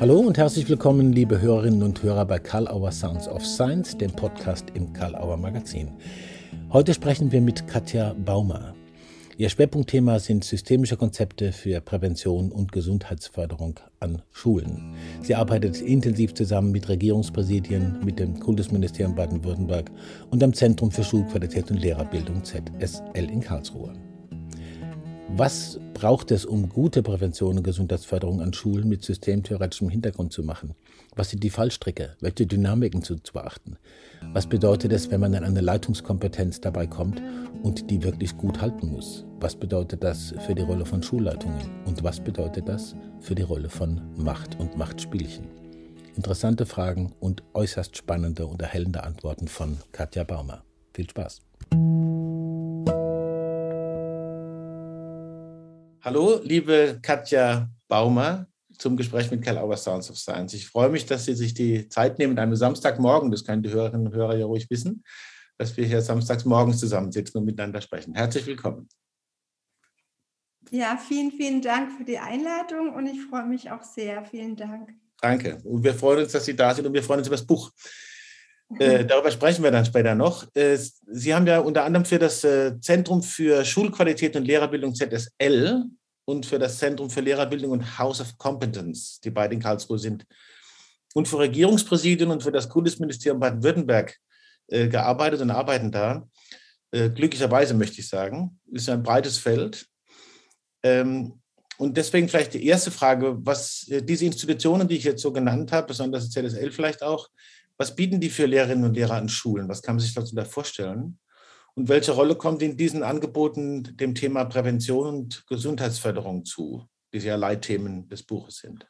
Hallo und herzlich willkommen, liebe Hörerinnen und Hörer bei Karl Auer Sounds of Science, dem Podcast im Karl Auer Magazin. Heute sprechen wir mit Katja Baumer. Ihr Schwerpunktthema sind systemische Konzepte für Prävention und Gesundheitsförderung an Schulen. Sie arbeitet intensiv zusammen mit Regierungspräsidien, mit dem Kultusministerium Baden-Württemberg und am Zentrum für Schulqualität und Lehrerbildung ZSL in Karlsruhe. Was braucht es, um gute Prävention und Gesundheitsförderung an Schulen mit systemtheoretischem Hintergrund zu machen? Was sind die Fallstricke? Welche Dynamiken zu, zu beachten? Was bedeutet es, wenn man an eine Leitungskompetenz dabei kommt und die wirklich gut halten muss? Was bedeutet das für die Rolle von Schulleitungen? Und was bedeutet das für die Rolle von Macht und Machtspielchen? Interessante Fragen und äußerst spannende und erhellende Antworten von Katja Baumer. Viel Spaß! Hallo, liebe Katja Baumer zum Gespräch mit Karl Auer Sounds of Science. Ich freue mich, dass Sie sich die Zeit nehmen, an einem Samstagmorgen, das können die Hörerinnen und Hörer ja ruhig wissen, dass wir hier samstags morgens zusammensitzen und miteinander sprechen. Herzlich willkommen. Ja, vielen, vielen Dank für die Einladung und ich freue mich auch sehr. Vielen Dank. Danke. Und wir freuen uns, dass Sie da sind und wir freuen uns über das Buch. Äh, darüber sprechen wir dann später noch. Äh, Sie haben ja unter anderem für das äh, Zentrum für Schulqualität und Lehrerbildung ZSL und für das Zentrum für Lehrerbildung und House of Competence, die beide in Karlsruhe sind, und für Regierungspräsidien und für das Kultusministerium Baden-Württemberg äh, gearbeitet und arbeiten da. Äh, glücklicherweise möchte ich sagen, ist ein breites Feld. Ähm, und deswegen vielleicht die erste Frage, was diese Institutionen, die ich jetzt so genannt habe, besonders ZSL vielleicht auch, was bieten die für Lehrerinnen und Lehrer an Schulen? Was kann man sich dazu da vorstellen? Und welche Rolle kommt in diesen Angeboten dem Thema Prävention und Gesundheitsförderung zu, die ja Leitthemen des Buches sind?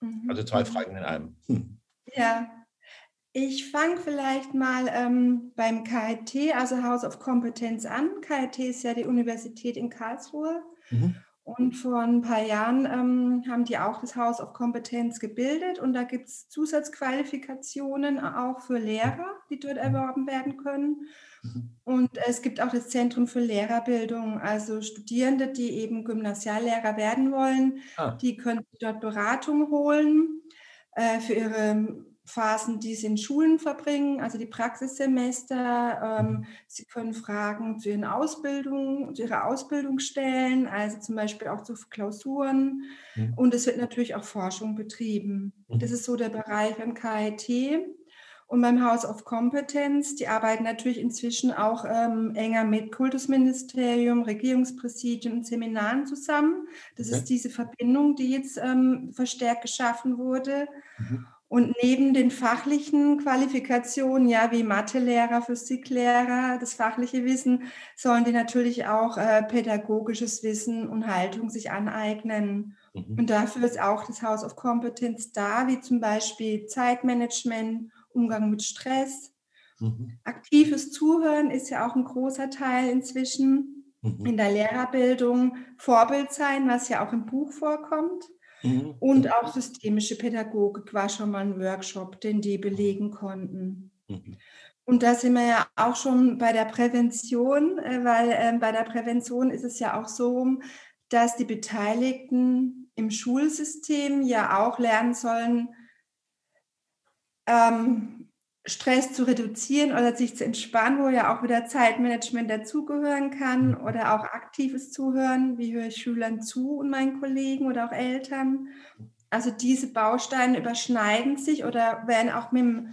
Mhm. Also zwei Fragen in einem. Hm. Ja, ich fange vielleicht mal ähm, beim KIT, also House of Competence, an. KIT ist ja die Universität in Karlsruhe. Mhm. Und vor ein paar Jahren ähm, haben die auch das House of Competence gebildet und da gibt es Zusatzqualifikationen auch für Lehrer, die dort mhm. erworben werden können. Mhm. Und es gibt auch das Zentrum für Lehrerbildung, also Studierende, die eben Gymnasiallehrer werden wollen, ah. die können dort Beratung holen äh, für ihre Phasen, die sie in Schulen verbringen, also die Praxissemester. Ähm, sie können Fragen zu ihren Ausbildungen, zu ihrer Ausbildung stellen, also zum Beispiel auch zu Klausuren. Mhm. Und es wird natürlich auch Forschung betrieben. Mhm. Das ist so der Bereich an KIT. Und beim House of Competence, die arbeiten natürlich inzwischen auch ähm, enger mit Kultusministerium, Regierungspräsidien und Seminaren zusammen. Das okay. ist diese Verbindung, die jetzt ähm, verstärkt geschaffen wurde. Mhm. Und neben den fachlichen Qualifikationen, ja, wie Mathelehrer, Physiklehrer, das fachliche Wissen, sollen die natürlich auch äh, pädagogisches Wissen und Haltung sich aneignen. Mhm. Und dafür ist auch das House of Competence da, wie zum Beispiel Zeitmanagement, Umgang mit Stress. Mhm. Aktives Zuhören ist ja auch ein großer Teil inzwischen mhm. in der Lehrerbildung. Vorbild sein, was ja auch im Buch vorkommt. Mhm. Und auch systemische Pädagogik war schon mal ein Workshop, den die belegen konnten. Mhm. Und da sind wir ja auch schon bei der Prävention, äh, weil äh, bei der Prävention ist es ja auch so, dass die Beteiligten im Schulsystem ja auch lernen sollen, ähm, Stress zu reduzieren oder sich zu entspannen, wo ja auch wieder Zeitmanagement dazugehören kann mhm. oder auch aktives Zuhören. Wie höre ich Schülern zu und meinen Kollegen oder auch Eltern? Also diese Bausteine überschneiden sich oder werden auch mit dem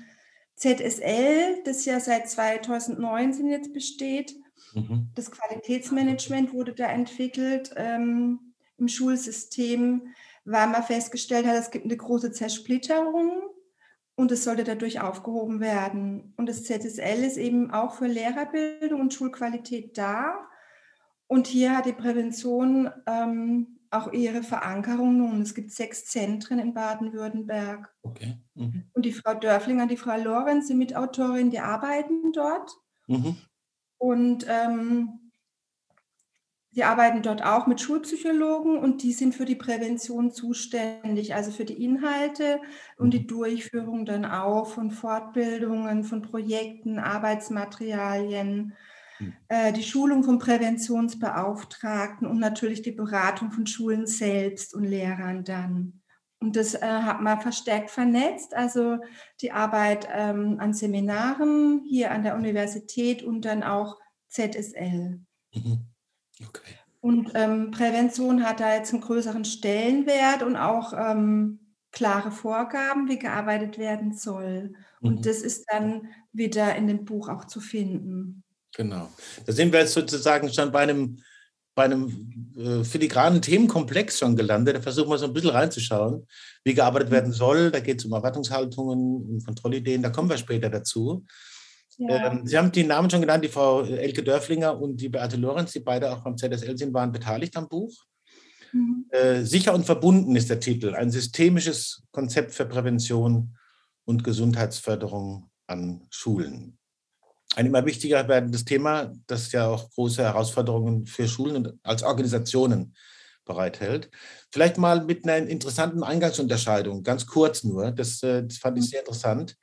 ZSL, das ja seit 2019 jetzt besteht, mhm. das Qualitätsmanagement wurde da entwickelt ähm, im Schulsystem, weil man festgestellt hat, es gibt eine große Zersplitterung und es sollte dadurch aufgehoben werden. Und das ZSL ist eben auch für Lehrerbildung und Schulqualität da. Und hier hat die Prävention ähm, auch ihre Verankerung nun. Es gibt sechs Zentren in Baden-Württemberg. Okay. Mhm. Und die Frau Dörflinger und die Frau Lorenz, die Mitautorin, die arbeiten dort. Mhm. Und ähm, Sie arbeiten dort auch mit Schulpsychologen und die sind für die Prävention zuständig, also für die Inhalte und die mhm. Durchführung dann auch von Fortbildungen, von Projekten, Arbeitsmaterialien, mhm. äh, die Schulung von Präventionsbeauftragten und natürlich die Beratung von Schulen selbst und Lehrern dann. Und das äh, hat man verstärkt vernetzt, also die Arbeit ähm, an Seminaren hier an der Universität und dann auch ZSL. Mhm. Okay. Und ähm, Prävention hat da jetzt einen größeren Stellenwert und auch ähm, klare Vorgaben, wie gearbeitet werden soll. Und mhm. das ist dann wieder in dem Buch auch zu finden. Genau. Da sind wir jetzt sozusagen schon bei einem bei einem äh, filigranen Themenkomplex schon gelandet. Da versuchen wir so ein bisschen reinzuschauen, wie gearbeitet werden soll. Da geht es um Erwartungshaltungen, um Kontrollideen. Da kommen wir später dazu. Ja. Ähm, Sie haben die Namen schon genannt, die Frau Elke Dörflinger und die Beate Lorenz, die beide auch beim ZSL sind, waren beteiligt am Buch. Mhm. Äh, sicher und verbunden ist der Titel. Ein systemisches Konzept für Prävention und Gesundheitsförderung an Schulen ein immer wichtiger werdendes Thema, das ja auch große Herausforderungen für Schulen und als Organisationen bereithält. Vielleicht mal mit einer interessanten Eingangsunterscheidung, ganz kurz nur, das, äh, das fand ich mhm. sehr interessant.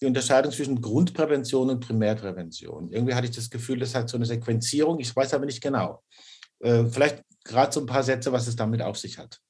Die Unterscheidung zwischen Grundprävention und Primärprävention. Irgendwie hatte ich das Gefühl, das hat so eine Sequenzierung, ich weiß aber nicht genau. Äh, vielleicht gerade so ein paar Sätze, was es damit auf sich hat.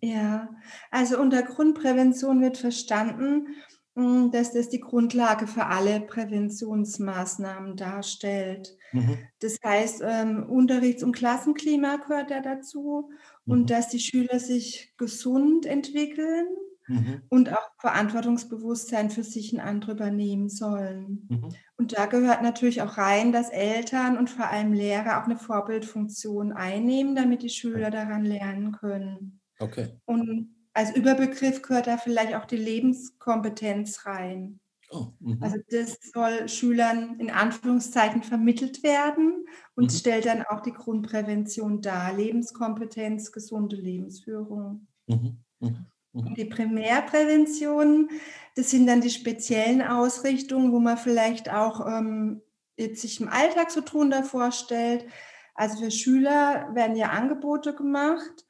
Ja, also unter Grundprävention wird verstanden, hm, dass das die Grundlage für alle Präventionsmaßnahmen darstellt. Mhm. Das heißt, ähm, Unterrichts- und Klassenklima gehört ja dazu mhm. und dass die Schüler sich gesund entwickeln mhm. und auch Verantwortungsbewusstsein für sich und andere übernehmen sollen. Mhm. Und da gehört natürlich auch rein, dass Eltern und vor allem Lehrer auch eine Vorbildfunktion einnehmen, damit die Schüler daran lernen können. Okay. Und als Überbegriff gehört da vielleicht auch die Lebenskompetenz rein. Oh, mhm. also das soll Schülern in Anführungszeichen vermittelt werden und mhm. stellt dann auch die Grundprävention dar. Lebenskompetenz, gesunde Lebensführung. Mhm. mhm. Mhm. Und die Primärprävention, das sind dann die speziellen Ausrichtungen, wo man vielleicht auch ähm, jetzt sich im Alltag so drunter vorstellt. Also für Schüler werden ja Angebote gemacht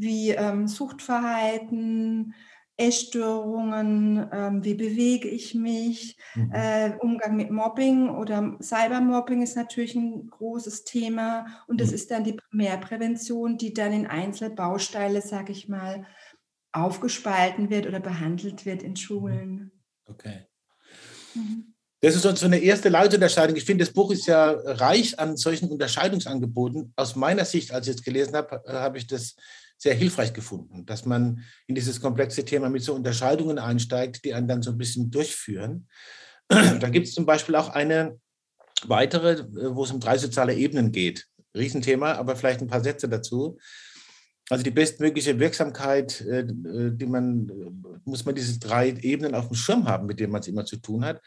wie ähm, Suchtverhalten, Essstörungen, ähm, wie bewege ich mich, mhm. äh, Umgang mit Mobbing oder Cybermobbing ist natürlich ein großes Thema und das mhm. ist dann die Primärprävention, die dann in Einzelbausteile, sage ich mal, aufgespalten wird oder behandelt wird in Schulen. Okay. Mhm. Das ist so eine erste Leitunterscheidung. Ich finde, das Buch ist ja reich an solchen Unterscheidungsangeboten. Aus meiner Sicht, als ich es gelesen habe, habe ich das sehr hilfreich gefunden, dass man in dieses komplexe Thema mit so Unterscheidungen einsteigt, die einen dann so ein bisschen durchführen. Da gibt es zum Beispiel auch eine weitere, wo es um drei soziale Ebenen geht. Riesenthema, aber vielleicht ein paar Sätze dazu. Also die bestmögliche Wirksamkeit, äh, die man, muss man diese drei Ebenen auf dem Schirm haben, mit denen man es immer zu tun hat.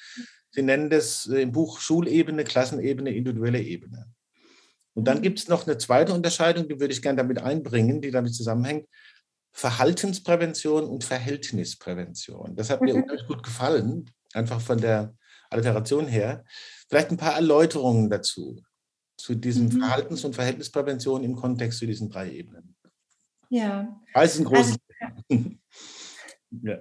Sie nennen das im Buch Schulebene, Klassenebene, individuelle Ebene. Und dann gibt es noch eine zweite Unterscheidung, die würde ich gerne damit einbringen, die damit zusammenhängt. Verhaltensprävention und Verhältnisprävention. Das hat mir mhm. unheimlich gut gefallen, einfach von der Alliteration her. Vielleicht ein paar Erläuterungen dazu, zu diesen mhm. Verhaltens- und Verhältnisprävention im Kontext zu diesen drei Ebenen. Ja. Ist ein großes also, ja.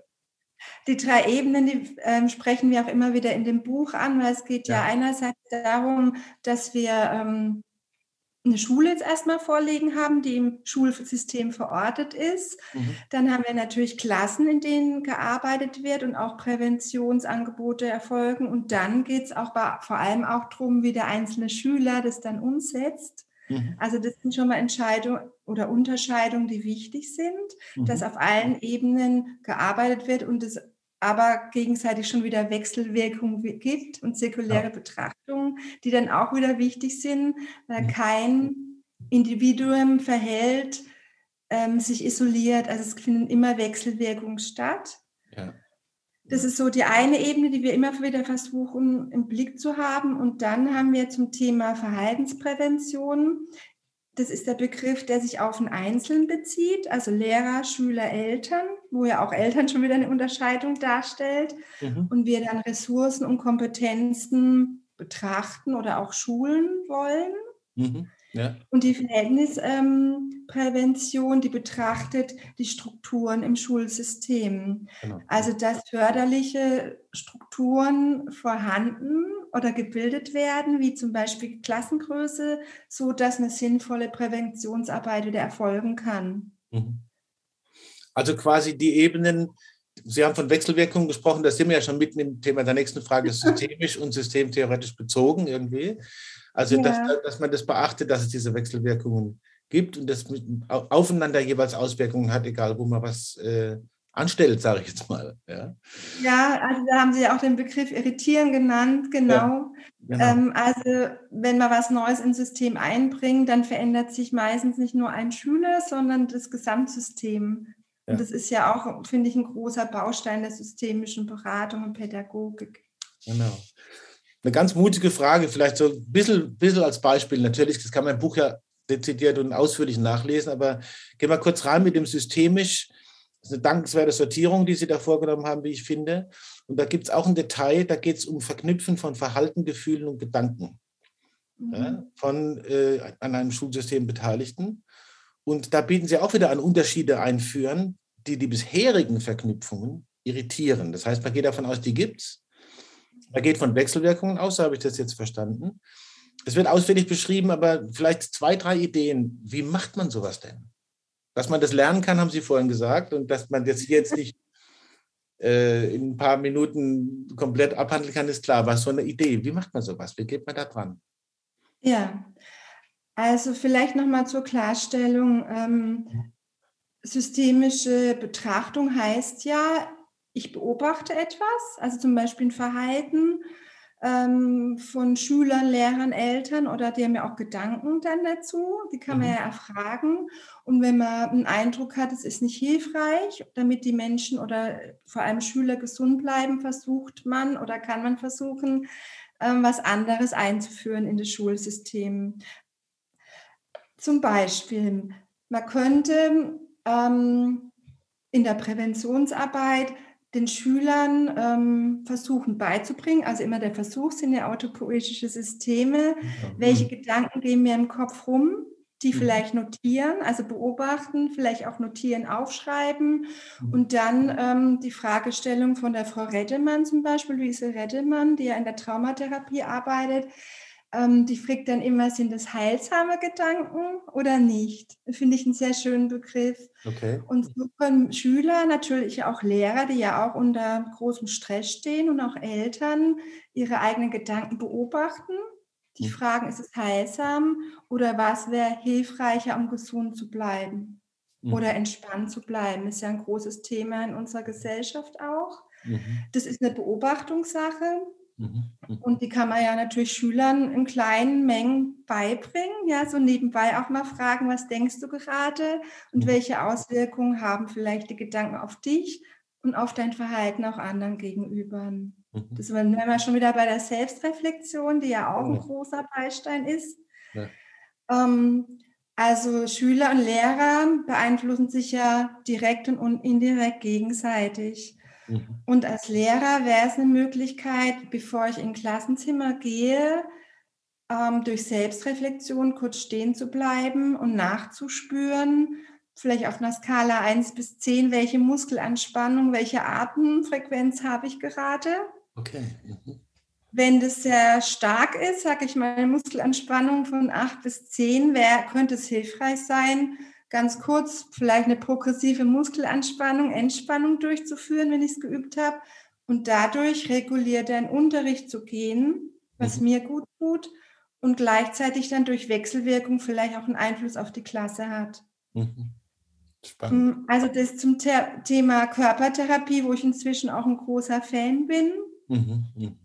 Die drei Ebenen, die äh, sprechen wir auch immer wieder in dem Buch an, weil es geht ja, ja einerseits darum, dass wir ähm, eine Schule jetzt erstmal vorliegen haben, die im Schulsystem verortet ist. Mhm. Dann haben wir natürlich Klassen, in denen gearbeitet wird und auch Präventionsangebote erfolgen. Und dann geht es auch bei, vor allem auch darum, wie der einzelne Schüler das dann umsetzt. Mhm. Also das sind schon mal Entscheidungen oder Unterscheidungen, die wichtig sind, mhm. dass auf allen Ebenen gearbeitet wird und es aber gegenseitig schon wieder Wechselwirkungen gibt und zirkuläre ja. Betrachtungen, die dann auch wieder wichtig sind, weil mhm. kein Individuum verhält, ähm, sich isoliert. Also es finden immer Wechselwirkungen statt. Ja. Das ist so die eine Ebene, die wir immer wieder versuchen im Blick zu haben. Und dann haben wir zum Thema Verhaltensprävention das ist der Begriff, der sich auf den Einzelnen bezieht, also Lehrer, Schüler, Eltern, wo ja auch Eltern schon wieder eine Unterscheidung darstellt. Mhm. Und wir dann Ressourcen und Kompetenzen betrachten oder auch schulen wollen. Mhm. Ja. Und die Verhältnisprävention, die betrachtet die Strukturen im Schulsystem. Genau. Also dass förderliche Strukturen vorhanden oder gebildet werden, wie zum Beispiel Klassengröße, so dass eine sinnvolle Präventionsarbeit wieder erfolgen kann. Mhm. Also quasi die Ebenen, Sie haben von Wechselwirkungen gesprochen, da sind wir ja schon mitten im Thema der nächsten Frage, systemisch und systemtheoretisch bezogen irgendwie. Also, ja. dass, dass man das beachtet, dass es diese Wechselwirkungen gibt und das aufeinander jeweils Auswirkungen hat, egal wo man was äh, anstellt, sage ich jetzt mal. Ja. ja, also da haben Sie ja auch den Begriff irritieren genannt, genau. Ja, genau. Ähm, also wenn man was Neues ins System einbringt, dann verändert sich meistens nicht nur ein Schüler, sondern das Gesamtsystem. Ja. Und das ist ja auch, finde ich, ein großer Baustein der systemischen Beratung und Pädagogik. Genau. Eine ganz mutige Frage, vielleicht so ein bisschen, bisschen als Beispiel. Natürlich, das kann mein Buch ja dezidiert und ausführlich nachlesen, aber gehen wir kurz rein mit dem systemisch. Das ist eine dankenswerte Sortierung, die Sie da vorgenommen haben, wie ich finde. Und da gibt es auch ein Detail, da geht es um Verknüpfen von Verhalten, Gefühlen und Gedanken mhm. ja, von äh, an einem Schulsystem Beteiligten. Und da bieten Sie auch wieder an Unterschiede einführen, die die bisherigen Verknüpfungen irritieren. Das heißt, man geht davon aus, die gibt es. Man geht von Wechselwirkungen aus, so habe ich das jetzt verstanden. Es wird ausführlich beschrieben, aber vielleicht zwei, drei Ideen. Wie macht man sowas denn? Dass man das lernen kann, haben Sie vorhin gesagt, und dass man das jetzt nicht äh, in ein paar Minuten komplett abhandeln kann, ist klar. Was so eine Idee? Wie macht man sowas? Wie geht man da dran? Ja, also vielleicht nochmal zur Klarstellung. Ähm, systemische Betrachtung heißt ja, ich beobachte etwas, also zum Beispiel ein Verhalten ähm, von Schülern, Lehrern, Eltern oder die haben ja auch Gedanken dann dazu, die kann man mhm. ja erfragen. Und wenn man einen Eindruck hat, es ist nicht hilfreich, damit die Menschen oder vor allem Schüler gesund bleiben, versucht man oder kann man versuchen, ähm, was anderes einzuführen in das Schulsystem. Zum Beispiel, man könnte ähm, in der Präventionsarbeit den Schülern ähm, versuchen beizubringen, also immer der Versuch sind ja autopoetische Systeme, mhm. welche Gedanken gehen mir im Kopf rum, die mhm. vielleicht notieren, also beobachten, vielleicht auch notieren, aufschreiben mhm. und dann ähm, die Fragestellung von der Frau Reddemann zum Beispiel, Luise Reddemann, die ja in der Traumatherapie arbeitet, ähm, die fragt dann immer, sind das heilsame Gedanken oder nicht? Finde ich einen sehr schönen Begriff. Okay. Und so können Schüler, natürlich auch Lehrer, die ja auch unter großem Stress stehen und auch Eltern ihre eigenen Gedanken beobachten. Die mhm. fragen, ist es heilsam oder was wäre hilfreicher, um gesund zu bleiben mhm. oder entspannt zu bleiben? Ist ja ein großes Thema in unserer Gesellschaft auch. Mhm. Das ist eine Beobachtungssache. Mhm, mhm. Und die kann man ja natürlich Schülern in kleinen Mengen beibringen. Ja, so nebenbei auch mal fragen, was denkst du gerade und mhm. welche Auswirkungen haben vielleicht die Gedanken auf dich und auf dein Verhalten auch anderen gegenüber. Das wären wir schon wieder bei der Selbstreflexion, die ja auch ein großer Beistein ist. Ja. Ähm, also Schüler und Lehrer beeinflussen sich ja direkt und indirekt gegenseitig. Mhm. Und als Lehrer wäre es eine Möglichkeit, bevor ich in Klassenzimmer gehe, ähm, durch Selbstreflexion kurz stehen zu bleiben und nachzuspüren, vielleicht auf einer Skala 1 bis 10, welche Muskelanspannung, welche Atemfrequenz habe ich gerade. Okay. Mhm. Wenn das sehr stark ist, sage ich mal, eine Muskelanspannung von 8 bis 10, wär, könnte es hilfreich sein, ganz kurz vielleicht eine progressive Muskelanspannung, Entspannung durchzuführen, wenn ich es geübt habe und dadurch reguliert in Unterricht zu gehen, was mhm. mir gut tut und gleichzeitig dann durch Wechselwirkung vielleicht auch einen Einfluss auf die Klasse hat. Mhm. Spannend. Mm, also das zum Thema Körpertherapie, wo ich inzwischen auch ein großer Fan bin. Mhm. Mhm.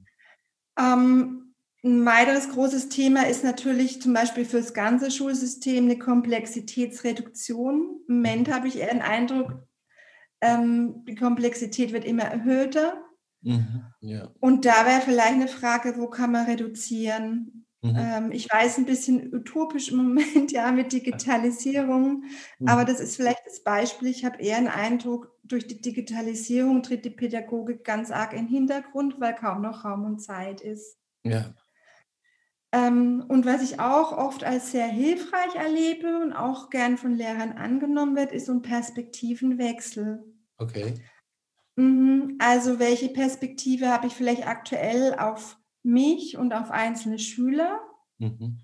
Ähm, ein weiteres großes Thema ist natürlich zum Beispiel für das ganze Schulsystem eine Komplexitätsreduktion. Im Moment habe ich eher den Eindruck, ähm, die Komplexität wird immer erhöhter. Mhm, ja. Und da wäre vielleicht eine Frage, wo kann man reduzieren? Mhm. Ähm, ich weiß ein bisschen utopisch im Moment, ja, mit Digitalisierung, mhm. aber das ist vielleicht das Beispiel. Ich habe eher einen Eindruck, durch die Digitalisierung tritt die Pädagogik ganz arg in den Hintergrund, weil kaum noch Raum und Zeit ist. Ja. Ähm, und was ich auch oft als sehr hilfreich erlebe und auch gern von Lehrern angenommen wird, ist so ein Perspektivenwechsel. Okay. Mhm, also welche Perspektive habe ich vielleicht aktuell auf mich und auf einzelne Schüler? Mhm.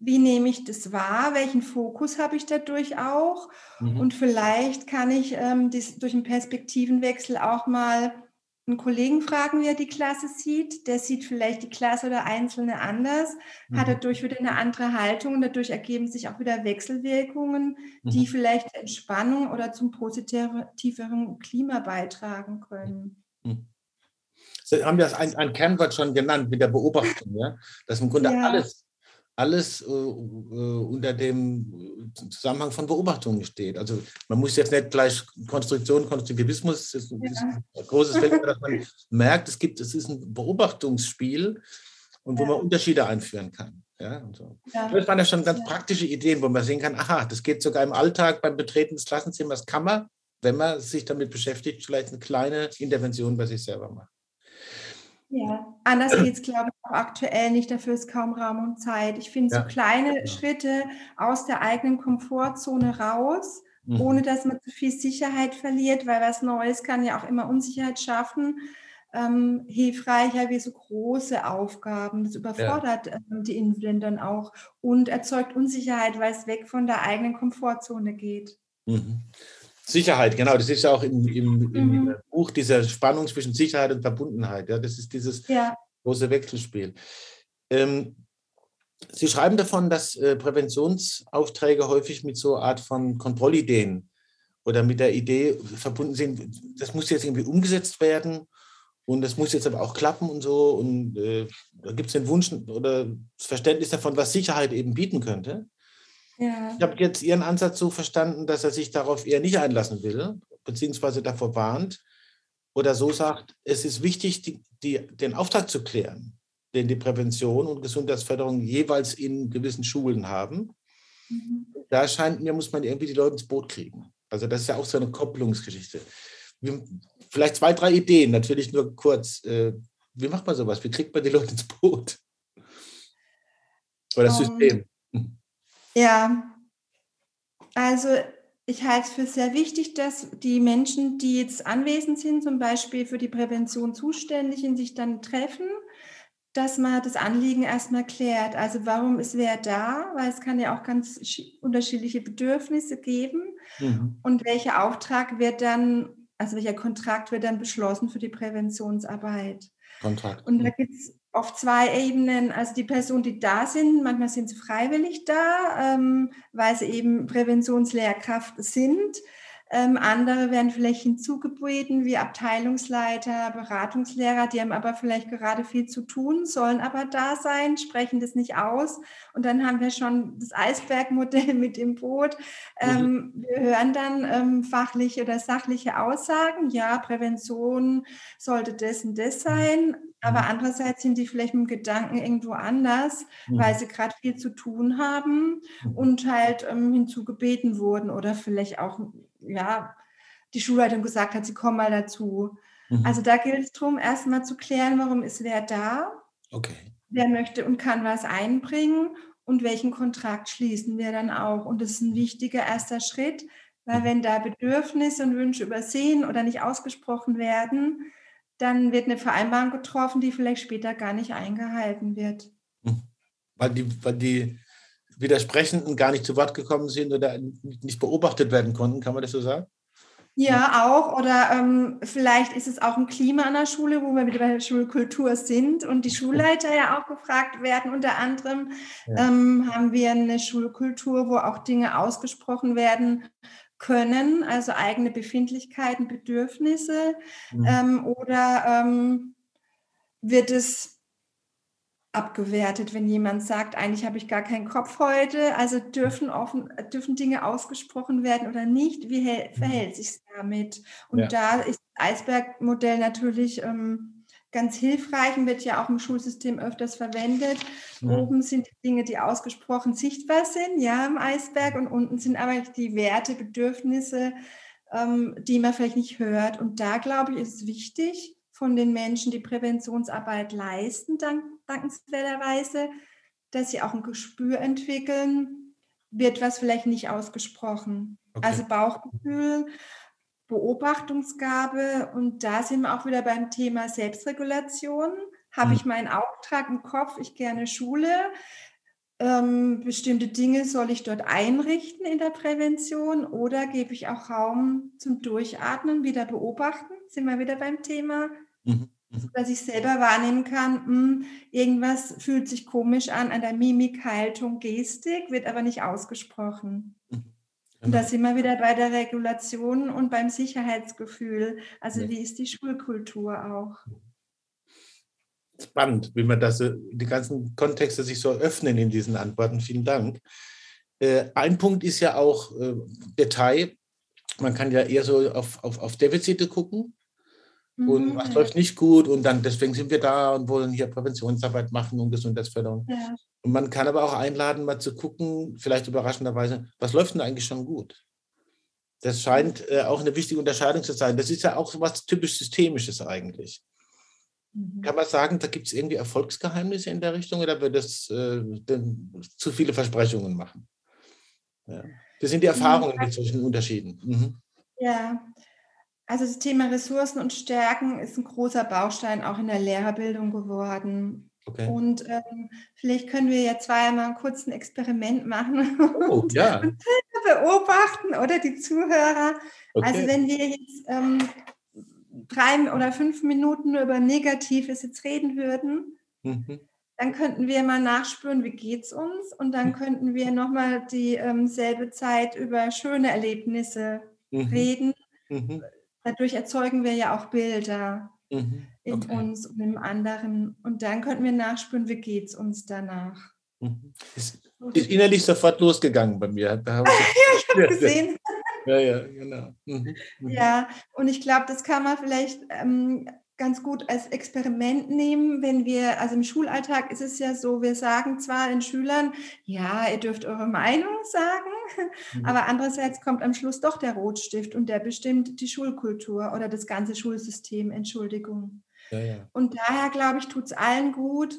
wie nehme ich das wahr? Welchen Fokus habe ich dadurch auch? Mhm. Und vielleicht kann ich ähm, dies, durch einen Perspektivenwechsel auch mal einen Kollegen fragen, wie er die Klasse sieht. Der sieht vielleicht die Klasse oder Einzelne anders, mhm. hat dadurch wieder eine andere Haltung und dadurch ergeben sich auch wieder Wechselwirkungen, mhm. die vielleicht zur Entspannung oder zum positiveren Klima beitragen können. Mhm. Sie haben das ein, ein Kernwort schon genannt mit der Beobachtung, ja? dass im Grunde ja. alles alles äh, äh, unter dem Zusammenhang von Beobachtungen steht. Also man muss jetzt nicht gleich Konstruktion, Konstruktivismus, das ist ein, ja. großes Feld, dass man merkt, es gibt, es ist ein Beobachtungsspiel und wo ja. man Unterschiede einführen kann. Ja, und so. ja. Das waren ja schon ganz praktische Ideen, wo man sehen kann, aha, das geht sogar im Alltag beim Betreten des Klassenzimmers, kann man, wenn man sich damit beschäftigt, vielleicht eine kleine Intervention bei sich selber machen. Ja, anders geht es, glaube ich, auch aktuell nicht. Dafür ist kaum Raum und Zeit. Ich finde ja. so kleine ja. Schritte aus der eigenen Komfortzone raus, mhm. ohne dass man zu viel Sicherheit verliert, weil was Neues kann ja auch immer Unsicherheit schaffen. Ähm, hilfreicher wie so große Aufgaben. Das überfordert ja. ähm, die Individuen dann auch und erzeugt Unsicherheit, weil es weg von der eigenen Komfortzone geht. Mhm. Sicherheit, genau. Das ist ja auch im, im, im mhm. Buch dieser Spannung zwischen Sicherheit und Verbundenheit. Ja, das ist dieses ja. große Wechselspiel. Ähm, Sie schreiben davon, dass äh, Präventionsaufträge häufig mit so einer Art von Kontrollideen oder mit der Idee verbunden sind, das muss jetzt irgendwie umgesetzt werden und das muss jetzt aber auch klappen und so. Und äh, da gibt es den Wunsch oder das Verständnis davon, was Sicherheit eben bieten könnte. Ja. Ich habe jetzt Ihren Ansatz so verstanden, dass er sich darauf eher nicht einlassen will, beziehungsweise davor warnt oder so sagt, es ist wichtig, die, die, den Auftrag zu klären, den die Prävention und Gesundheitsförderung jeweils in gewissen Schulen haben. Mhm. Da scheint mir, muss man irgendwie die Leute ins Boot kriegen. Also das ist ja auch so eine Kopplungsgeschichte. Vielleicht zwei, drei Ideen, natürlich nur kurz. Äh, wie macht man sowas? Wie kriegt man die Leute ins Boot? Oder das um, System? Ja, also ich halte es für sehr wichtig, dass die Menschen, die jetzt anwesend sind, zum Beispiel für die Prävention zuständig sich dann treffen, dass man das Anliegen erstmal klärt. Also warum ist wer da? Weil es kann ja auch ganz unterschiedliche Bedürfnisse geben. Mhm. Und welcher Auftrag wird dann, also welcher Kontrakt wird dann beschlossen für die Präventionsarbeit? Kontrakt. Und da gibt es auf zwei Ebenen. Also die Personen, die da sind, manchmal sind sie freiwillig da, ähm, weil sie eben Präventionslehrkraft sind. Ähm, andere werden vielleicht hinzugebeten, wie Abteilungsleiter, Beratungslehrer, die haben aber vielleicht gerade viel zu tun, sollen aber da sein, sprechen das nicht aus. Und dann haben wir schon das Eisbergmodell mit im Boot. Ähm, mhm. Wir hören dann ähm, fachliche oder sachliche Aussagen. Ja, Prävention sollte das und das sein. Aber mhm. andererseits sind die vielleicht mit dem Gedanken irgendwo anders, mhm. weil sie gerade viel zu tun haben mhm. und halt ähm, hinzugebeten wurden oder vielleicht auch ja, die Schulleitung gesagt hat, sie kommen mal dazu. Mhm. Also da gilt es darum, erstmal zu klären, warum ist wer da, okay. wer möchte und kann was einbringen und welchen Kontrakt schließen wir dann auch. Und das ist ein wichtiger erster Schritt, weil mhm. wenn da Bedürfnisse und Wünsche übersehen oder nicht ausgesprochen werden, dann wird eine Vereinbarung getroffen, die vielleicht später gar nicht eingehalten wird. Mhm. Weil die, weil die Widersprechenden gar nicht zu Wort gekommen sind oder nicht beobachtet werden konnten, kann man das so sagen? Ja, auch. Oder ähm, vielleicht ist es auch ein Klima an der Schule, wo wir wieder bei der Schulkultur sind und die Schulleiter ja auch gefragt werden. Unter anderem ja. ähm, haben wir eine Schulkultur, wo auch Dinge ausgesprochen werden können, also eigene Befindlichkeiten, Bedürfnisse. Mhm. Ähm, oder ähm, wird es abgewertet, wenn jemand sagt, eigentlich habe ich gar keinen Kopf heute. Also dürfen offen, dürfen Dinge ausgesprochen werden oder nicht? Wie mhm. verhält sich damit? Und ja. da ist das Eisbergmodell natürlich ähm, ganz hilfreich und wird ja auch im Schulsystem öfters verwendet. Mhm. Oben sind die Dinge, die ausgesprochen sichtbar sind, ja, im Eisberg, und unten sind aber die Werte, Bedürfnisse, ähm, die man vielleicht nicht hört. Und da, glaube ich, ist es wichtig, von den Menschen, die Präventionsarbeit leisten, dank, dankenswerterweise, dass sie auch ein Gespür entwickeln, wird was vielleicht nicht ausgesprochen. Okay. Also Bauchgefühl, Beobachtungsgabe und da sind wir auch wieder beim Thema Selbstregulation. Habe ich meinen Auftrag im Kopf, ich gerne Schule, ähm, bestimmte Dinge soll ich dort einrichten in der Prävention oder gebe ich auch Raum zum Durchatmen, wieder beobachten, sind wir wieder beim Thema, mhm. mhm. dass ich selber wahrnehmen kann, mh, hm, irgendwas fühlt sich komisch an an der Mimik, Haltung, Gestik, wird aber nicht ausgesprochen. Mhm. Und da sind wir wieder bei der Regulation und beim Sicherheitsgefühl. Also ja. wie ist die Schulkultur auch? Spannend, wie man das, die ganzen Kontexte sich so öffnen in diesen Antworten. Vielen Dank. Äh, ein Punkt ist ja auch äh, Detail. Man kann ja eher so auf, auf, auf Defizite gucken und mhm. was läuft nicht gut und dann deswegen sind wir da und wollen hier Präventionsarbeit machen und Gesundheitsförderung. Ja. Und man kann aber auch einladen, mal zu gucken, vielleicht überraschenderweise, was läuft denn eigentlich schon gut? Das scheint äh, auch eine wichtige Unterscheidung zu sein. Das ist ja auch so was typisch Systemisches eigentlich. Mhm. Kann man sagen, da gibt es irgendwie Erfolgsgeheimnisse in der Richtung oder wird das äh, zu viele Versprechungen machen? Ja. Das sind die Erfahrungen mit solchen Unterschieden. Mhm. Ja, also das Thema Ressourcen und Stärken ist ein großer Baustein auch in der Lehrerbildung geworden. Okay. Und ähm, vielleicht können wir ja zweimal kurz ein Experiment machen oh, und, ja. und beobachten oder die Zuhörer. Okay. Also wenn wir jetzt ähm, drei oder fünf Minuten nur über Negatives jetzt reden würden, mhm. dann könnten wir mal nachspüren, wie geht es uns und dann mhm. könnten wir nochmal dieselbe ähm, Zeit über schöne Erlebnisse mhm. reden. Mhm dadurch erzeugen wir ja auch Bilder mhm. in okay. uns und im anderen. Und dann könnten wir nachspüren, wie geht es uns danach. Mhm. Ist, ist, innerlich sofort losgegangen bei mir. ja, ich habe gesehen. Ja, ja, genau. Mhm. Mhm. Ja, und ich glaube, das kann man vielleicht ähm, ganz gut als Experiment nehmen, wenn wir, also im Schulalltag ist es ja so, wir sagen zwar den Schülern, ja, ihr dürft eure Meinung sagen, mhm. aber andererseits kommt am Schluss doch der Rotstift und der bestimmt die Schulkultur oder das ganze Schulsystem, Entschuldigung. Ja, ja. Und daher, glaube ich, tut es allen gut,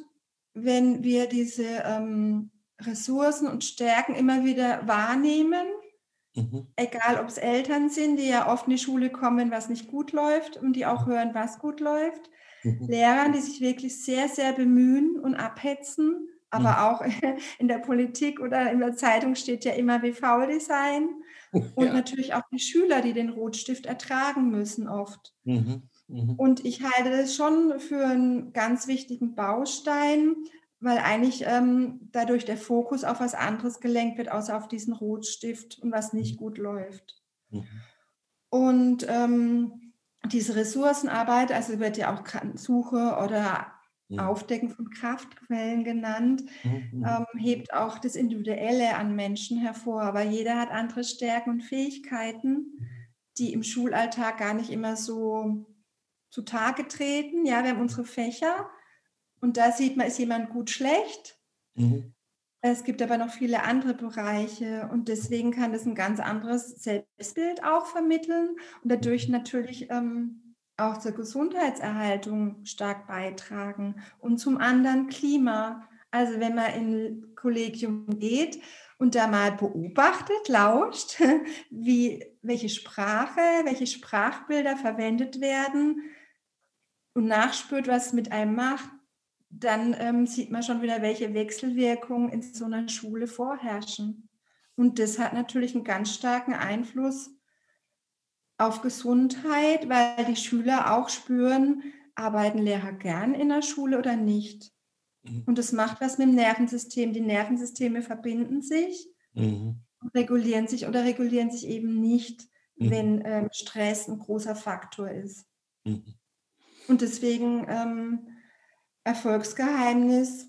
wenn wir diese ähm, Ressourcen und Stärken immer wieder wahrnehmen Mhm. Egal, ob es Eltern sind, die ja oft in die Schule kommen, was nicht gut läuft und die auch hören, was gut läuft. Mhm. Lehrern, die sich wirklich sehr, sehr bemühen und abhetzen. Aber mhm. auch in der Politik oder in der Zeitung steht ja immer, wie faul die sein. Und ja. natürlich auch die Schüler, die den Rotstift ertragen müssen oft. Mhm. Mhm. Und ich halte das schon für einen ganz wichtigen Baustein, weil eigentlich ähm, dadurch der Fokus auf was anderes gelenkt wird, außer auf diesen Rotstift und was nicht mhm. gut läuft. Mhm. Und ähm, diese Ressourcenarbeit, also wird ja auch Suche oder mhm. Aufdecken von Kraftquellen genannt, mhm. ähm, hebt auch das Individuelle an Menschen hervor, weil jeder hat andere Stärken und Fähigkeiten, die im Schulalltag gar nicht immer so zutage treten. Ja, wir haben unsere Fächer, und da sieht man, ist jemand gut schlecht. Mhm. Es gibt aber noch viele andere Bereiche und deswegen kann das ein ganz anderes Selbstbild auch vermitteln und dadurch mhm. natürlich ähm, auch zur Gesundheitserhaltung stark beitragen. Und zum anderen Klima. Also wenn man in ein Kollegium geht und da mal beobachtet, lauscht, wie, welche Sprache, welche Sprachbilder verwendet werden und nachspürt, was es mit einem macht, dann ähm, sieht man schon wieder, welche Wechselwirkungen in so einer Schule vorherrschen. Und das hat natürlich einen ganz starken Einfluss auf Gesundheit, weil die Schüler auch spüren, arbeiten Lehrer gern in der Schule oder nicht. Mhm. Und das macht was mit dem Nervensystem. Die Nervensysteme verbinden sich, mhm. regulieren sich oder regulieren sich eben nicht, mhm. wenn ähm, Stress ein großer Faktor ist. Mhm. Und deswegen ähm, Erfolgsgeheimnis,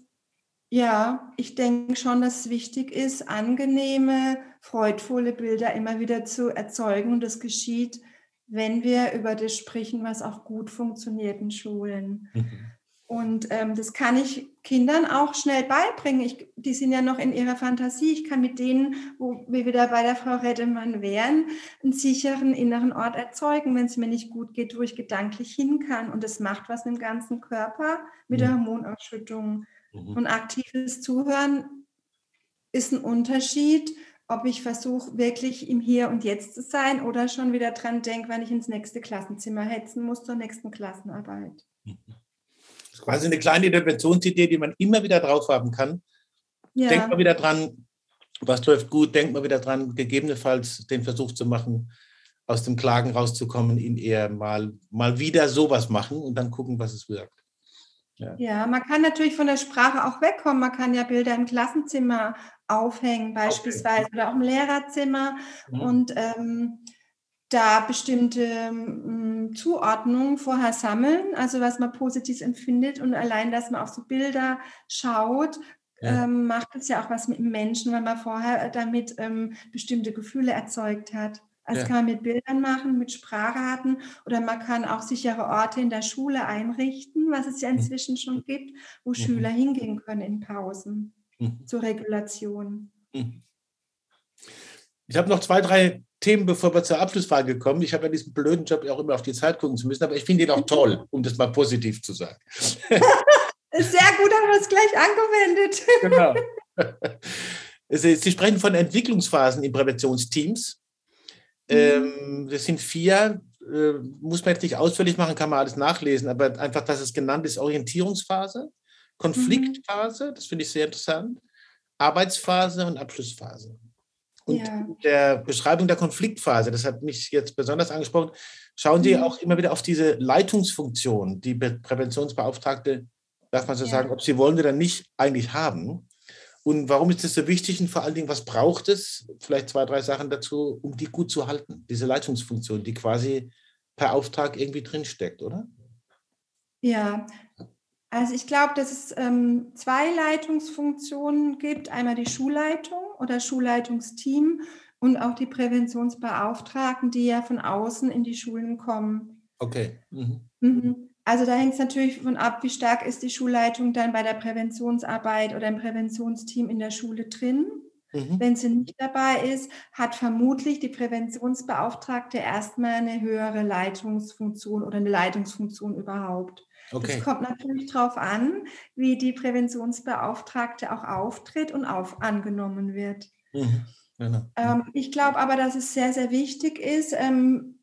ja, ich denke schon, dass es wichtig ist, angenehme, freudvolle Bilder immer wieder zu erzeugen. Und das geschieht, wenn wir über das sprechen, was auch gut funktioniert in Schulen. Mhm. Und ähm, das kann ich Kindern auch schnell beibringen. Ich, die sind ja noch in ihrer Fantasie. Ich kann mit denen, wo wir wieder bei der Frau Reddemann wären, einen sicheren inneren Ort erzeugen, wenn es mir nicht gut geht, wo ich gedanklich hin kann. Und das macht was im ganzen Körper mit der mhm. Hormonausschüttung. Mhm. Und aktives Zuhören ist ein Unterschied, ob ich versuche, wirklich im Hier und Jetzt zu sein oder schon wieder dran denke, wenn ich ins nächste Klassenzimmer hetzen muss zur nächsten Klassenarbeit. Mhm quasi eine kleine Interventionsidee, die man immer wieder drauf haben kann. Ja. Denkt mal wieder dran, was läuft gut, denkt mal wieder dran, gegebenenfalls den Versuch zu machen, aus dem Klagen rauszukommen, ihn eher mal, mal wieder sowas machen und dann gucken, was es wirkt. Ja. ja. man kann natürlich von der Sprache auch wegkommen. Man kann ja Bilder im Klassenzimmer aufhängen, beispielsweise, okay. oder auch im Lehrerzimmer. Mhm. Und ähm, da bestimmte ähm, Zuordnungen vorher sammeln, also was man positiv empfindet und allein, dass man auf so Bilder schaut, ja. ähm, macht es ja auch was mit dem Menschen, weil man vorher damit ähm, bestimmte Gefühle erzeugt hat. Also ja. kann man mit Bildern machen, mit Sprachraten oder man kann auch sichere Orte in der Schule einrichten, was es ja mhm. inzwischen schon gibt, wo mhm. Schüler hingehen können in Pausen mhm. zur Regulation. Mhm. Ich habe noch zwei, drei Themen, bevor wir zur Abschlussfrage kommen. Ich habe ja diesen blöden Job auch immer auf die Zeit gucken zu müssen, aber ich finde ihn auch toll, um das mal positiv zu sagen. Sehr gut, haben wir es gleich angewendet. genau. Sie sprechen von Entwicklungsphasen in Präventionsteams. Mhm. Ähm, das sind vier, äh, muss man jetzt nicht ausführlich machen, kann man alles nachlesen, aber einfach, dass es genannt ist, Orientierungsphase, Konfliktphase, das finde ich sehr interessant, Arbeitsphase und Abschlussphase. Und ja. der Beschreibung der Konfliktphase, das hat mich jetzt besonders angesprochen, schauen Sie mhm. auch immer wieder auf diese Leitungsfunktion, die Präventionsbeauftragte, darf man so ja. sagen, ob sie wollen oder nicht, eigentlich haben. Und warum ist das so wichtig und vor allen Dingen, was braucht es? Vielleicht zwei, drei Sachen dazu, um die gut zu halten, diese Leitungsfunktion, die quasi per Auftrag irgendwie drinsteckt, oder? Ja, also ich glaube, dass es ähm, zwei Leitungsfunktionen gibt. Einmal die Schulleitung oder Schulleitungsteam und auch die Präventionsbeauftragten, die ja von außen in die Schulen kommen. Okay. Mhm. Mhm. Also da hängt es natürlich davon ab, wie stark ist die Schulleitung dann bei der Präventionsarbeit oder im Präventionsteam in der Schule drin. Mhm. Wenn sie nicht dabei ist, hat vermutlich die Präventionsbeauftragte erstmal eine höhere Leitungsfunktion oder eine Leitungsfunktion überhaupt. Okay. Es kommt natürlich darauf an, wie die Präventionsbeauftragte auch auftritt und auf angenommen wird. Mhm. Genau. Ähm, ich glaube aber, dass es sehr, sehr wichtig ist, ähm,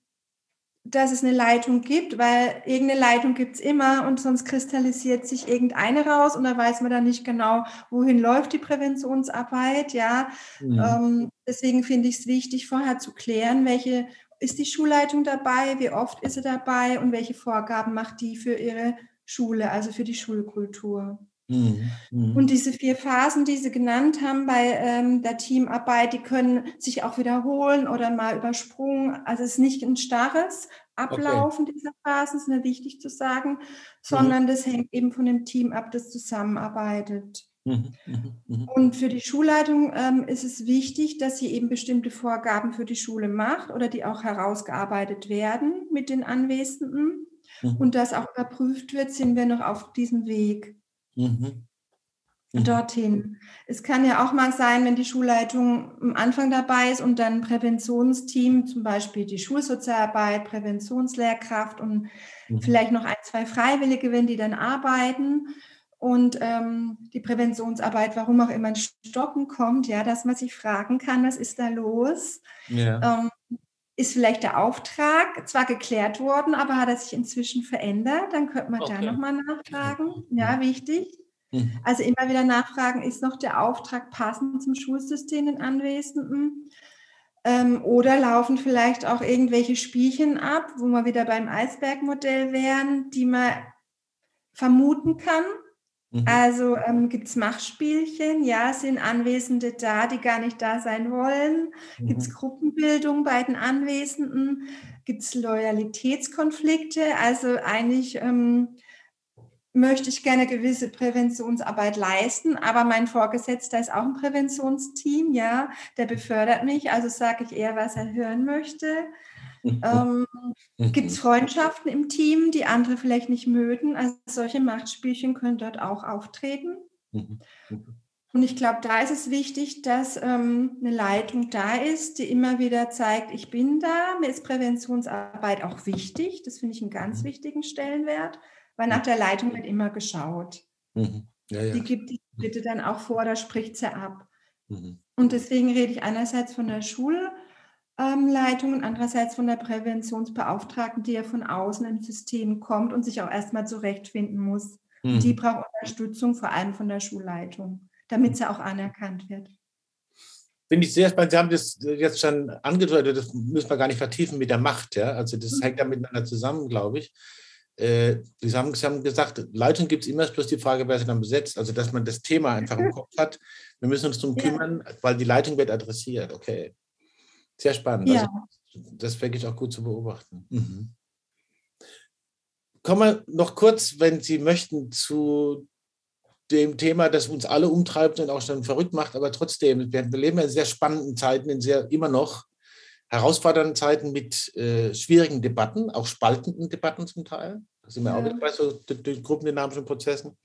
dass es eine Leitung gibt, weil irgendeine Leitung gibt es immer und sonst kristallisiert sich irgendeine raus und da weiß man dann nicht genau, wohin läuft die Präventionsarbeit. Ja, mhm. ähm, deswegen finde ich es wichtig, vorher zu klären, welche ist die Schulleitung dabei, wie oft ist sie dabei und welche Vorgaben macht die für ihre Schule, also für die Schulkultur. Mhm. Mhm. Und diese vier Phasen, die Sie genannt haben bei ähm, der Teamarbeit, die können sich auch wiederholen oder mal übersprungen. Also es ist nicht ein starres Ablaufen okay. dieser Phasen, ist mir wichtig zu sagen, sondern mhm. das hängt eben von dem Team ab, das zusammenarbeitet. Mhm, mhm, mhm. Und für die Schulleitung ähm, ist es wichtig, dass sie eben bestimmte Vorgaben für die Schule macht oder die auch herausgearbeitet werden mit den Anwesenden mhm. und dass auch überprüft wird, sind wir noch auf diesem Weg mhm. dorthin. Es kann ja auch mal sein, wenn die Schulleitung am Anfang dabei ist und dann Präventionsteam, zum Beispiel die Schulsozialarbeit, Präventionslehrkraft und vielleicht noch ein, zwei Freiwillige, wenn die dann arbeiten und ähm, die Präventionsarbeit, warum auch immer, in Stocken kommt, ja, dass man sich fragen kann, was ist da los? Ja. Ähm, ist vielleicht der Auftrag zwar geklärt worden, aber hat er sich inzwischen verändert? Dann könnte man okay. da nochmal nachfragen. Ja, wichtig. Mhm. Also immer wieder nachfragen, ist noch der Auftrag passend zum Schulsystem den Anwesenden? Ähm, oder laufen vielleicht auch irgendwelche Spielchen ab, wo wir wieder beim Eisbergmodell wären, die man vermuten kann, Mhm. Also ähm, gibt es Machspielchen, ja, sind Anwesende da, die gar nicht da sein wollen? Mhm. Gibt es Gruppenbildung bei den Anwesenden? Gibt es Loyalitätskonflikte? Also eigentlich ähm, möchte ich gerne gewisse Präventionsarbeit leisten, aber mein Vorgesetzter ist auch ein Präventionsteam, ja, der befördert mich, also sage ich eher, was er hören möchte. Ähm, Gibt es Freundschaften im Team, die andere vielleicht nicht mögen? Also solche Machtspielchen können dort auch auftreten. Mhm. Und ich glaube, da ist es wichtig, dass ähm, eine Leitung da ist, die immer wieder zeigt, ich bin da. Mir ist Präventionsarbeit auch wichtig. Das finde ich einen ganz mhm. wichtigen Stellenwert, weil nach der Leitung wird immer geschaut. Mhm. Ja, ja. Die gibt die bitte dann auch vor, da spricht sie ab. Mhm. Und deswegen rede ich einerseits von der Schule, Leitung und andererseits von der Präventionsbeauftragten, die ja von außen im System kommt und sich auch erstmal zurechtfinden muss. Mhm. Die braucht Unterstützung, vor allem von der Schulleitung. damit sie auch anerkannt wird. Finde ich sehr spannend. Sie haben das jetzt schon angedeutet, das müssen wir gar nicht vertiefen mit der Macht. Ja? Also das mhm. hängt ja miteinander zusammen, glaube ich. Äh, Sie, haben, Sie haben gesagt, Leitung gibt es immer, bloß die Frage, wer sie dann besetzt. Also dass man das Thema einfach im Kopf hat. Wir müssen uns darum kümmern, ja. weil die Leitung wird adressiert. Okay. Sehr spannend. Ja. Also, das wirklich auch gut zu beobachten. Mhm. Kommen wir noch kurz, wenn Sie möchten, zu dem Thema, das uns alle umtreibt und auch schon verrückt macht, aber trotzdem, wir, leben in sehr spannenden Zeiten, in sehr immer noch herausfordernden Zeiten mit äh, schwierigen Debatten, auch spaltenden Debatten zum Teil. Da sind wir ja. auch wieder bei so den gruppendynamischen Prozessen.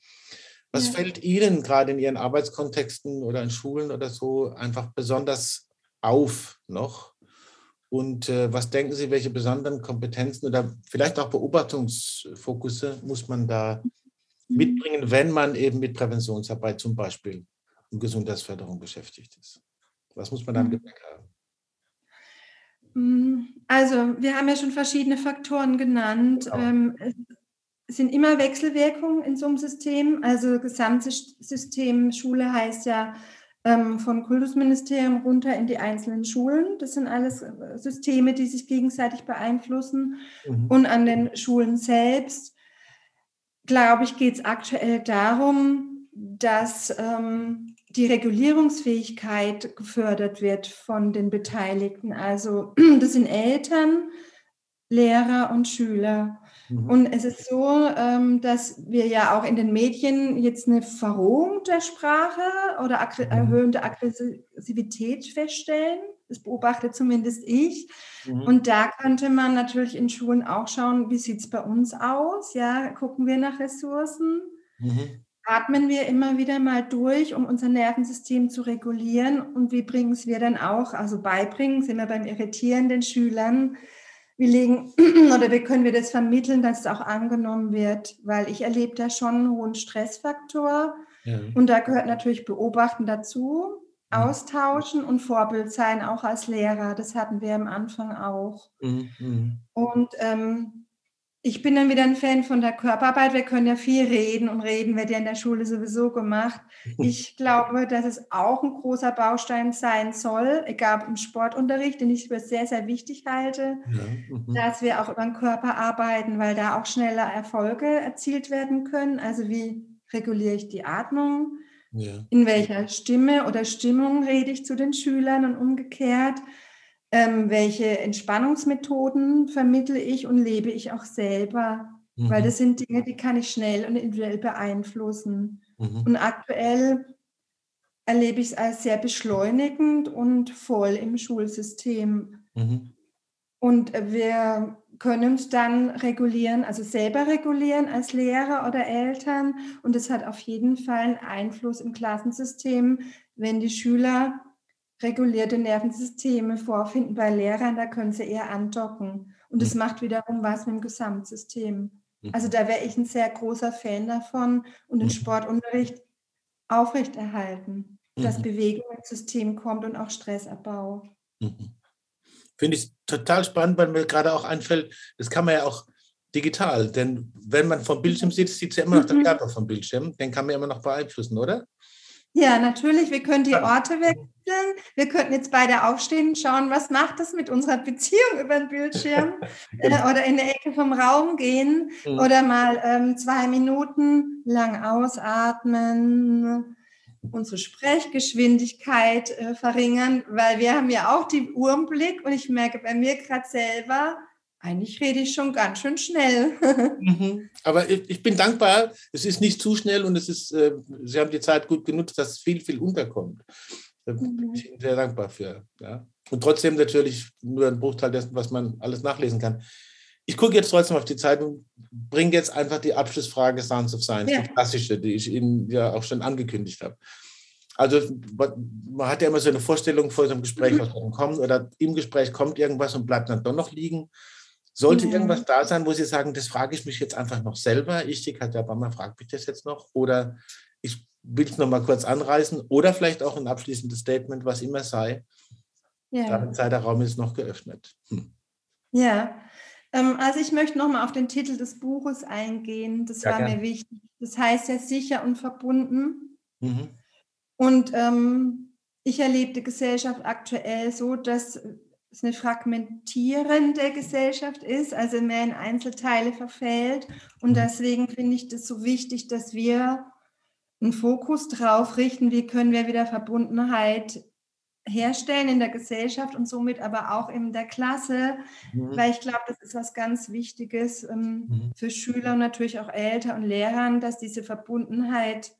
Was ja. fällt Ihnen gerade in Ihren Arbeitskontexten oder in Schulen oder so einfach besonders auf noch? Und äh, was denken Sie, welche besonderen Kompetenzen oder vielleicht auch Beobachtungsfokusse muss man da Mhm. mitbringen, wenn man eben mit Präventionsarbeit zum Beispiel und Gesundheitsförderung beschäftigt ist? Was muss man dann im mhm. Gepäck haben? Mm, also, wir haben ja schon verschiedene Faktoren genannt. Genau. Ähm, es sind immer Wechselwirkungen in so einem System. Also, Gesamtsystem Schule heißt ja ähm, von Kultusministerium runter in die einzelnen Schulen. Das sind alles äh, Systeme, die sich gegenseitig beeinflussen. Mhm. Und an den Schulen selbst glaube ich, geht es aktuell darum, dass ähm, die Regulierungsfähigkeit gefördert wird von den Beteiligten. Also das sind Eltern, Lehrer und Schüler. Mhm. Und es ist so, ähm, dass wir ja auch in den Medien jetzt eine Verrohung der Sprache oder mhm. erhöhende Aggressivität feststellen. Das beobachte zumindest ich. Mhm. Und da könnte man natürlich in Schulen auch schauen, wie sieht es bei uns aus? Ja, gucken wir nach Ressourcen? Mhm. Atmen wir immer wieder mal durch, um unser Nervensystem zu regulieren? Und wie bringen es wir dann auch, also beibringen, sind wir beim Irritieren den Schülern? Wie legen oder wie können wir das vermitteln, dass es auch angenommen wird? Weil ich erlebe da schon einen hohen Stressfaktor. Ja. Und da gehört natürlich Beobachten dazu. Mhm. austauschen und Vorbild sein, auch als Lehrer. Das hatten wir am Anfang auch. Mhm. Und ähm, ich bin dann wieder ein Fan von der Körperarbeit. Wir können ja viel reden und reden wird ja in der Schule sowieso gemacht. Ich glaube, dass es auch ein großer Baustein sein soll, egal im Sportunterricht, den ich für sehr, sehr wichtig halte, ja. mhm. dass wir auch über den Körper arbeiten, weil da auch schneller Erfolge erzielt werden können. Also wie reguliere ich die Atmung? Ja. In welcher Stimme oder Stimmung rede ich zu den Schülern und umgekehrt? Ähm, welche Entspannungsmethoden vermittle ich und lebe ich auch selber? Mhm. Weil das sind Dinge, die kann ich schnell und individuell beeinflussen. Mhm. Und aktuell erlebe ich es als sehr beschleunigend und voll im Schulsystem. Mhm. Und wir können uns dann regulieren, also selber regulieren als Lehrer oder Eltern. Und es hat auf jeden Fall einen Einfluss im Klassensystem, wenn die Schüler regulierte Nervensysteme vorfinden bei Lehrern, da können sie eher andocken. Und es mhm. macht wiederum was mit dem Gesamtsystem. Mhm. Also da wäre ich ein sehr großer Fan davon und den mhm. Sportunterricht aufrechterhalten, dass Bewegung ins System kommt und auch Stressabbau. Mhm. Finde ich total spannend, weil mir gerade auch einfällt, das kann man ja auch digital, denn wenn man vom Bildschirm sitzt, sieht es ja immer noch der mhm. Körper vom Bildschirm, den kann man ja immer noch beeinflussen, oder? Ja, natürlich. Wir können die Orte wechseln. Wir könnten jetzt beide aufstehen und schauen, was macht das mit unserer Beziehung über den Bildschirm äh, oder in der Ecke vom Raum gehen mhm. oder mal ähm, zwei Minuten lang ausatmen, unsere Sprechgeschwindigkeit äh, verringern, weil wir haben ja auch die Uhr im Blick und ich merke bei mir gerade selber, eigentlich rede ich schon ganz schön schnell. mhm. Aber ich, ich, bin dankbar, es ist nicht zu schnell und es ist, äh, Sie haben die Zeit gut genutzt, dass viel, viel unterkommt. Da bin mhm. ich sehr dankbar für. Ja. Und trotzdem natürlich nur ein Bruchteil dessen, was man alles nachlesen kann. Ich gucke jetzt trotzdem auf die Zeit und bringe jetzt einfach die Abschlussfrage Sounds of Science, ja. die klassische, die ich Ihnen ja auch schon angekündigt habe. Also man hat ja immer so eine Vorstellung vor so einem Gespräch, was kommt, oder im Gespräch kommt irgendwas und bleibt dann doch noch liegen. Sollte mhm. irgendwas da sein, wo Sie sagen, das frage ich mich jetzt einfach noch selber, ich, die Katja Bammer, fragt mich das jetzt noch, oder ich will es noch mal kurz anreißen, oder vielleicht auch ein abschließendes Statement, was immer sei. Ja. Damit sei der Raum ist noch geöffnet. Hm. Ja, ähm, also ich möchte nochmal auf den Titel des Buches eingehen. Das ja, war gern. mir wichtig. Das heißt ja sicher und verbunden. Mhm. Und ähm, ich erlebe die Gesellschaft aktuell so, dass es eine fragmentierende Gesellschaft ist, also mehr in Einzelteile verfällt. Und mhm. deswegen finde ich das so wichtig, dass wir einen Fokus drauf richten, wie können wir wieder Verbundenheit herstellen in der Gesellschaft und somit aber auch in der Klasse, mhm. weil ich glaube, das ist was ganz Wichtiges ähm, mhm. für Schüler und natürlich auch Eltern und Lehrern, dass diese Verbundenheit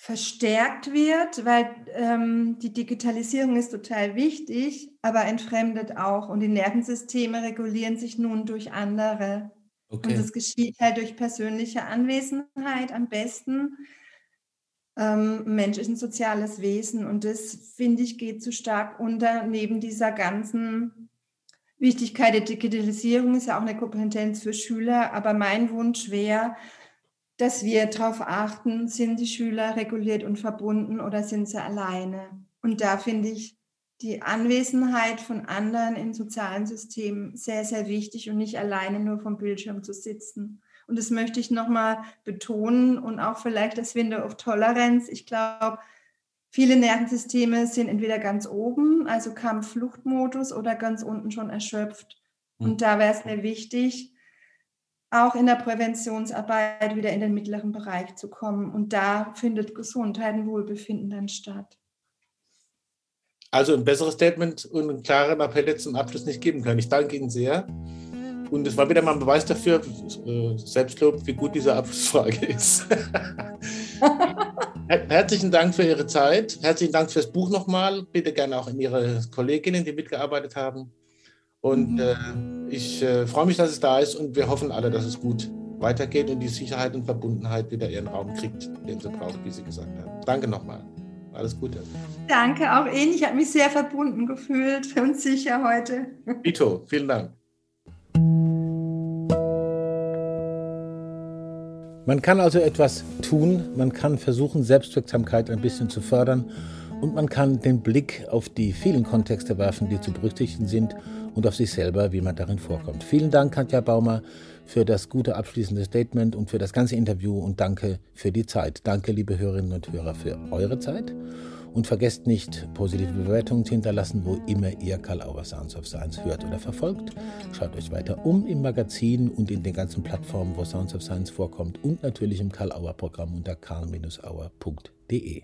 verstärkt wird, weil ähm, die Digitalisierung ist total wichtig, aber entfremdet auch und die Nervensysteme regulieren sich nun durch andere. Okay. Und das geschieht halt durch persönliche Anwesenheit am besten. Ähm, Mensch ist ein soziales Wesen und das, finde ich, geht zu stark unter. Neben dieser ganzen Wichtigkeit der Digitalisierung ist ja auch eine Kompetenz für Schüler, aber mein Wunsch wäre, dass wir darauf achten, sind die Schüler reguliert und verbunden oder sind sie alleine. Und da finde ich die Anwesenheit von anderen in sozialen Systemen sehr, sehr wichtig und nicht alleine nur vom Bildschirm zu sitzen. Und das möchte ich nochmal betonen und auch vielleicht das Window of Tolerance. Ich glaube, viele Nervensysteme sind entweder ganz oben, also Kampf-Fluchtmodus, oder ganz unten schon erschöpft. Und hm. da wäre es mir wichtig, auch in der Präventionsarbeit wieder in den mittleren Bereich zu kommen. Und da findet Gesundheit und Wohlbefinden dann statt. Also ein besseres Statement und einen klaren Appell zum Abschluss nicht geben können. Ich danke Ihnen sehr. Und es war wieder mal ein Beweis dafür, äh, Selbstlob, wie gut diese Abschlussfrage ist. Herzlichen Dank für Ihre Zeit. Herzlichen Dank fürs Buch nochmal. Bitte gerne auch an Ihre Kolleginnen, die mitgearbeitet haben. Und mhm. äh, ich äh, freue mich, dass es da ist und wir hoffen alle, dass es gut weitergeht und die Sicherheit und Verbundenheit wieder ihren Raum kriegt, den sie braucht, wie Sie gesagt haben. Danke nochmal. Alles Gute. Danke, auch Ihnen. Ich habe mich sehr verbunden gefühlt und sicher heute. Vito, vielen Dank. Man kann also etwas tun, man kann versuchen, Selbstwirksamkeit ein bisschen zu fördern und man kann den Blick auf die vielen Kontexte werfen, die zu berücksichtigen sind und auf sich selber, wie man darin vorkommt. Vielen Dank, Katja Baumer, für das gute abschließende Statement und für das ganze Interview und danke für die Zeit. Danke, liebe Hörerinnen und Hörer, für eure Zeit. Und vergesst nicht, positive Bewertungen zu hinterlassen, wo immer ihr Karl Auer Sounds of Science hört oder verfolgt. Schaut euch weiter um im Magazin und in den ganzen Plattformen, wo Sounds of Science vorkommt und natürlich im Karl Auer Programm unter karl-auer.de.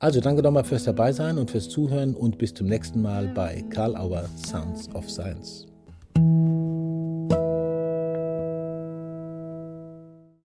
Also danke nochmal fürs Dabeisein und fürs Zuhören und bis zum nächsten Mal bei Karl Auer Sounds of Science.